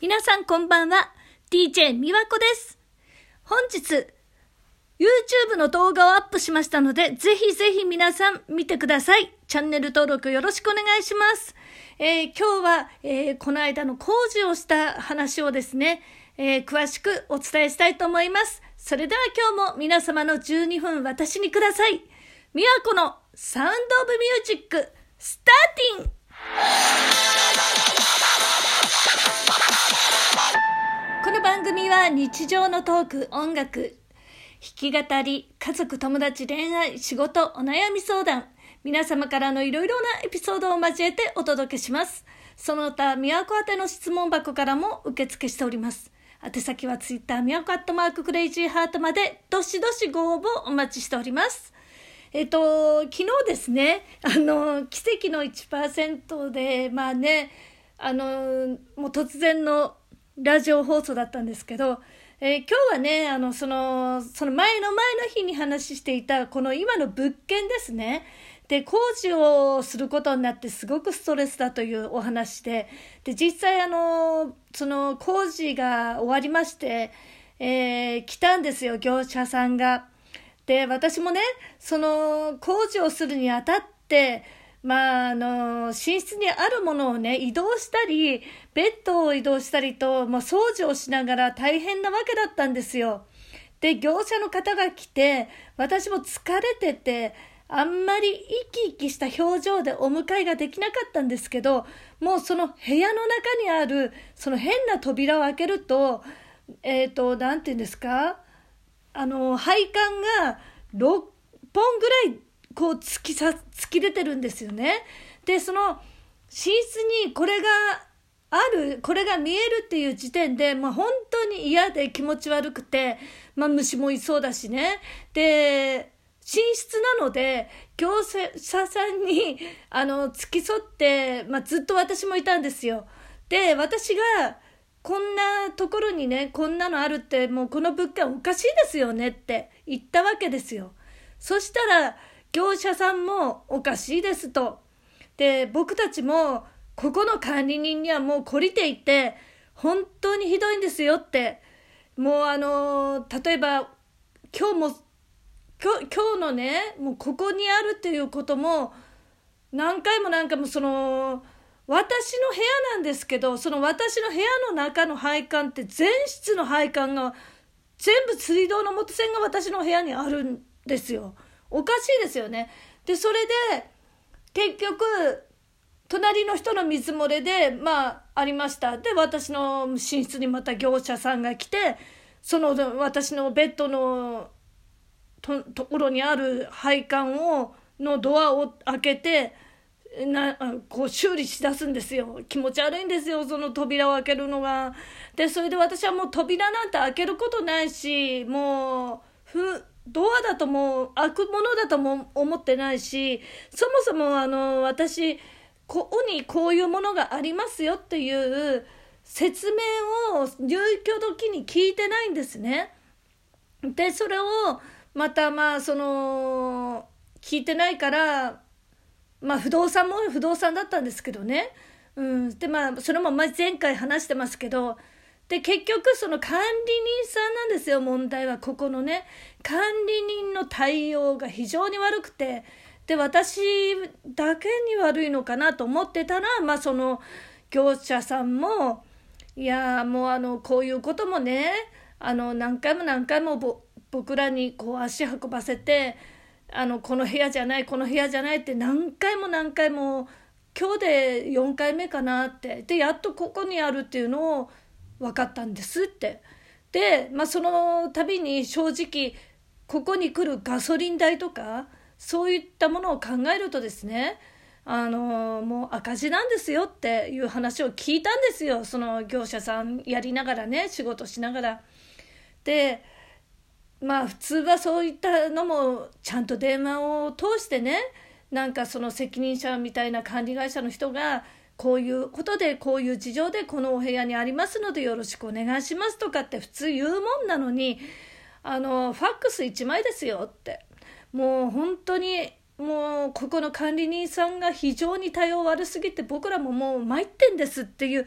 皆さんこんばんは。DJ みわこです。本日、YouTube の動画をアップしましたので、ぜひぜひ皆さん見てください。チャンネル登録よろしくお願いします。えー、今日は、えー、この間の工事をした話をですね、えー、詳しくお伝えしたいと思います。それでは今日も皆様の12分私にください。みわこのサウンドオブミュージック、スターティン番組は日常のトーク、音楽、弾き語り、家族、友達、恋愛、仕事、お悩み相談、皆様からのいろいろなエピソードを交えてお届けします。その他、宮古宛ての質問箱からも受付しております。宛先はツイッター、宮古アットマーククレイジーハートまで、どしどしご応募お待ちしております。えっと、昨日ですね、あの、奇跡の1%で、まあね、あの、もう突然のラジオ放送だったんですけど、えー、今日はね、あの、その、その前の前の日に話していた、この今の物件ですね。で、工事をすることになってすごくストレスだというお話で、で、実際あの、その工事が終わりまして、えー、来たんですよ、業者さんが。で、私もね、その工事をするにあたって、まあ、あの、寝室にあるものをね、移動したり、ベッドを移動したりと、まあ、掃除をしながら大変なわけだったんですよ。で、業者の方が来て、私も疲れてて、あんまり生き生きした表情でお迎えができなかったんですけど、もうその部屋の中にある、その変な扉を開けると、えっ、ー、と、なんて言うんですか？あの、配管が6本ぐらいこう突きさ、突き出てるんですよね。で、その寝室にこれがある、これが見えるっていう時点で、まあ本当に嫌で気持ち悪くて、まあ虫もいそうだしね。で、寝室なので、業者さんに、あの、付き添って、まあずっと私もいたんですよ。で、私が、こんなところにね、こんなのあるって、もうこの物件おかしいですよねって言ったわけですよ。そしたら、業者さんもおかしいですと。で、僕たちも、ここの管理人にはもう懲りていて、本当にひどいんですよって。もうあの例えば、今日も、今日今日のね、もうここにあるっていうことも、何回も何回もその、私の部屋なんですけど、その私の部屋の中の配管って全室の配管が全部水道の元栓が私の部屋にあるんですよ。おかしいですよね。で、それで結局、隣の人の水漏れで、まあ、ありました。で、私の寝室にまた業者さんが来て、その私のベッドのとところにある配管を、のドアを開けて、なこう修理しだすんですよ気持ち悪いんですよその扉を開けるのがでそれで私はもう扉なんて開けることないしもうふドアだともう開くものだとも思ってないしそもそもあの私ここにこういうものがありますよっていう説明を入居時に聞いてないんですね。でそれをまたまあその聞いてないからまあ不動産も不動産だったんですけどね。うん、でまあそれも前回話してますけどで結局その管理人さんなんですよ問題はここのね。管理人の対応が非常に悪くて。で私だけに悪いのかなと思ってたらまあその業者さんもいやもうあのこういうこともねあの何回も何回も僕らにこう足運ばせてあのこの部屋じゃないこの部屋じゃないって何回も何回も今日で4回目かなって。でやっとここにあるっていうのを分かったんですってで、まあ、その度に正直ここに来るガソリン代とかそういったものを考えるとですねあのもう赤字なんですよっていう話を聞いたんですよその業者さんやりながらね仕事しながら。でまあ普通はそういったのもちゃんと電話を通してねなんかその責任者みたいな管理会社の人がこういうことでこういう事情でこのお部屋にありますのでよろしくお願いしますとかって普通言うもんなのにあのファックス1枚ですよってもう本当にもうここの管理人さんが非常に対応悪すぎて僕らももう参ってんですっていう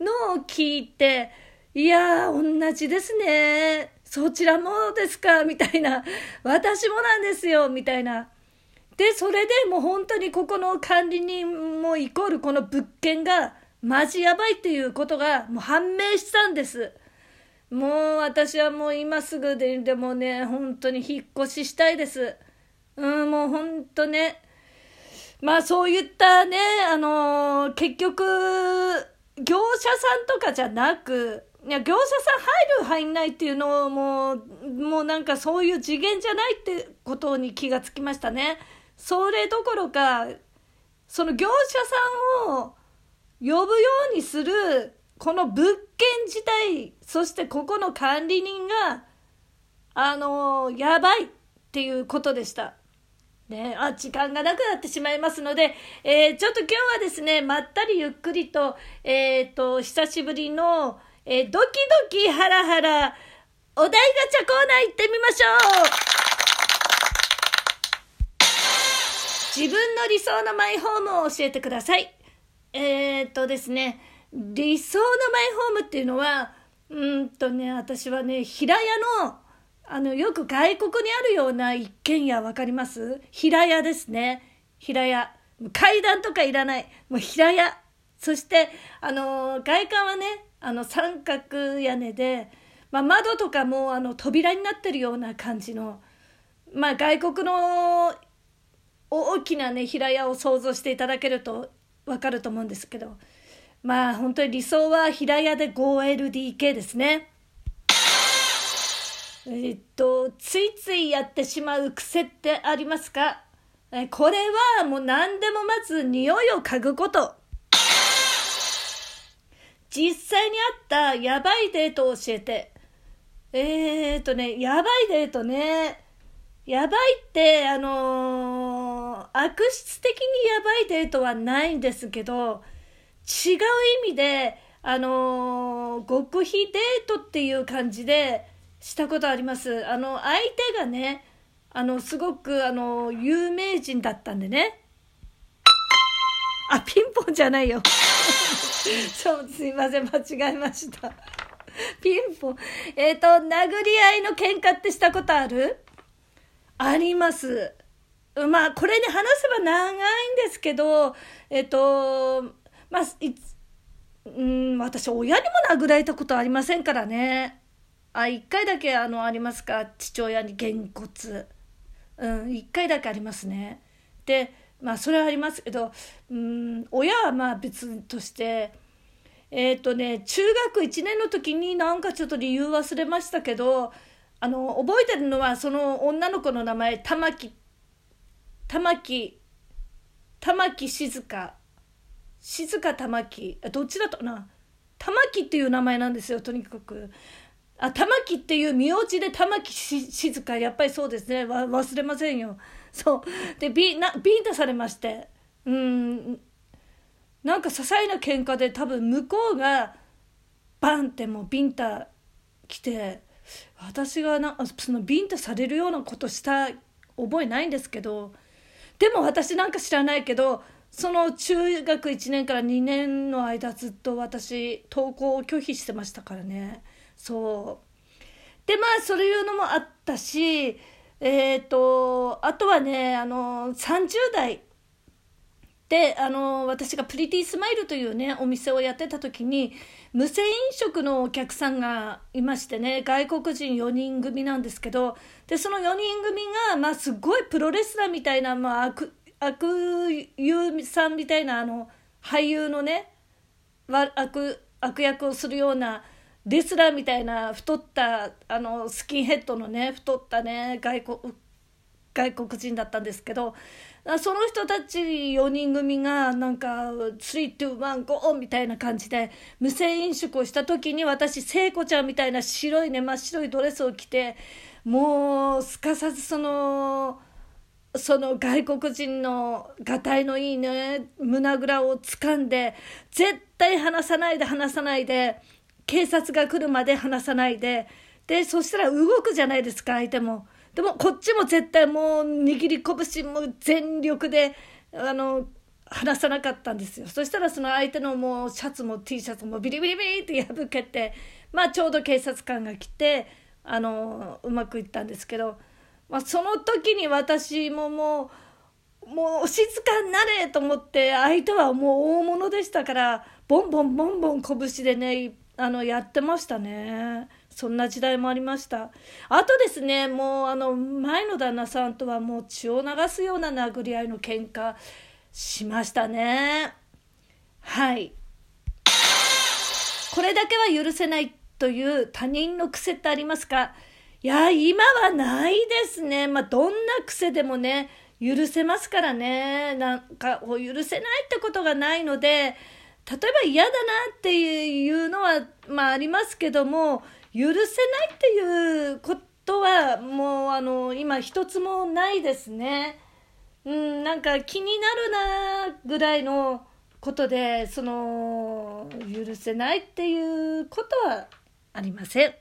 のを聞いて、いやー、同じですね。そちらもですか？みたいな。私もなんですよみたいな。で、それでもう本当にここの管理人もイコールこの物件がマジやばいっていうことがもう判明したんです。もう私はもう今すぐででもね、本当に引っ越ししたいです。うん、もう本当ね。まあそういったね、あのー、結局、業者さんとかじゃなく、いや、業者さん入る入んないっていうのをもう、もうなんかそういう次元じゃないってことに気がつきましたね。それどころか、その業者さんを呼ぶようにする、この物件自体、そしてここの管理人が、あの、やばいっていうことでした。ね、あ、時間がなくなってしまいますので、えー、ちょっと今日はですね、まったりゆっくりと、えっ、ー、と、久しぶりの、えー、ドキドキハラハラ、お題ガチャコーナー行ってみましょう自分の理想のマイホームを教えてください。えっとですね、理想のマイホームっていうのは、うんとね、私はね、平屋の、あの、よく外国にあるような一軒家わかります？平屋ですね。平屋。階段とかいらない。もう平屋。そして、あの、外観はね、あの、三角屋根で、まあ、窓とかも、あの、扉になってるような感じの、まあ、外国の大きなね、平屋を想像していただけるとわかると思うんですけど、まあ、本当に理想は平屋で 5LDK ですね。えっと、ついついやってしまう癖ってありますか？えこれはもう何でもまず匂いを嗅ぐこと。実際にあったやばいデートを教えて。えー、っとね、やばいデートね。やばいって、あのー、悪質的にやばいデートはないんですけど、違う意味で、あのー、極秘デートっていう感じで、したことあります。あの相手がねあのすごくあの有名人だったんでね。あピンポンじゃないよ。そうすいません間違えました。ピンポン。えっ、ー、と殴り合いの喧嘩ってしたことある？あります。まあこれね話せば長いんですけどえっ、とまあいうん私親にも殴られたことありませんからね。あ1回だけあのありますか？父親にげんこつ。うん1回だけありますね。でまあそれはありますけどうん親はまあ別としてえっ、とね中学1年の時になんかちょっと理由忘れましたけどあの覚えてるのはその女の子の名前玉木玉木玉木静香。静香玉木。どっちだとな？玉木っていう名前なんですよとにかく。あ玉木っていう名字で玉木静香。やっぱりそうですね。わ忘れませんよ。そう。でビなビンタされまして。うん。なんか些細な喧嘩で多分向こうがバンってもうビンタ来て私がなそのビンタされるようなことした覚えないんですけどでも私なんか知らないけどその中学1年から2年の間ずっと私登校を拒否してましたからね。そうでまあそういうのもあったしえっ、ー、とあとはねあの30代であの私がプリティスマイルというねお店をやってた時に無銭飲食のお客さんがいましてね外国人4人組なんですけどでその4人組が、まあ、すごいプロレスラーみたいな、まあ、悪悪友さんみたいなあの俳優のね悪悪役をするようなレスラーみたいな太ったあのスキンヘッドのね太ったね外国外国人だったんですけどその人たち4人組がなんか「321ゴー!」みたいな感じで無銭飲食をした時に私聖子ちゃんみたいな白いね真っ白いドレスを着てもうすかさずその。その外国人のがたいのいいね胸ぐらを掴んで絶対離さないで離さないで警察が来るまで離さないででそしたら動くじゃないですか相手もでもこっちも絶対もう握り拳も全力であの話さなかったんですよそしたらその相手のもうシャツも T シャツもビリビリビリって破けてまあちょうど警察官が来てあのうまくいったんですけど、まあ、その時に私ももうもう静かになれと思って相手はもう大物でしたからボンボンボンボン拳でねあのやってましたね。そんな時代もありました。あとですね、もうあの前の旦那さんとはもう血を流すような殴り合いの喧嘩しましたね。はい。これだけは許せないという他人の癖ってありますか？いや、今はないですね。まあ、どんな癖でもね、許せますからね。なんか、許せないってことがないので、例えば嫌だなっていうのは、まあありますけども、許せないっていうことは、もうあの、今一つもないですね。うん、なんか気になるなぐらいのことでその許せないっていうことはありません。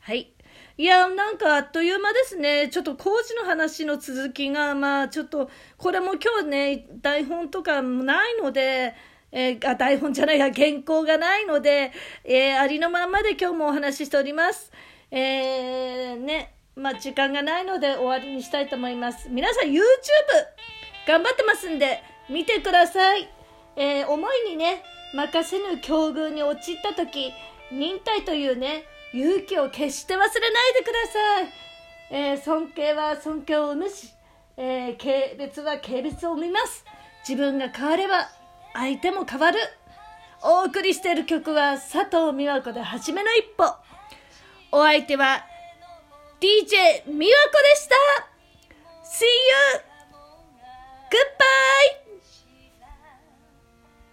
はい。いや、なんかあっという間ですね。ちょっと工事の話の続きが、まあちょっと、これも今日ね、台本とかもないので、えー、あ、台本じゃないや、原稿がないので、えー、ありのままで今日もお話ししております。えー、ね、まあ、時間がないので終わりにしたいと思います。皆さん YouTube 頑張ってますんで見てください。えー、思いにね、任せぬ境遇に陥った時、忍耐というね、勇気を決して忘れないでください。えー、尊敬は尊敬を生むし、えー、軽蔑は軽蔑を生みます。自分が変われば相手も変わる。お送りしている曲は佐藤美和子で初めの一歩。お相手は DJ 美和子でした !See you! Goodbye!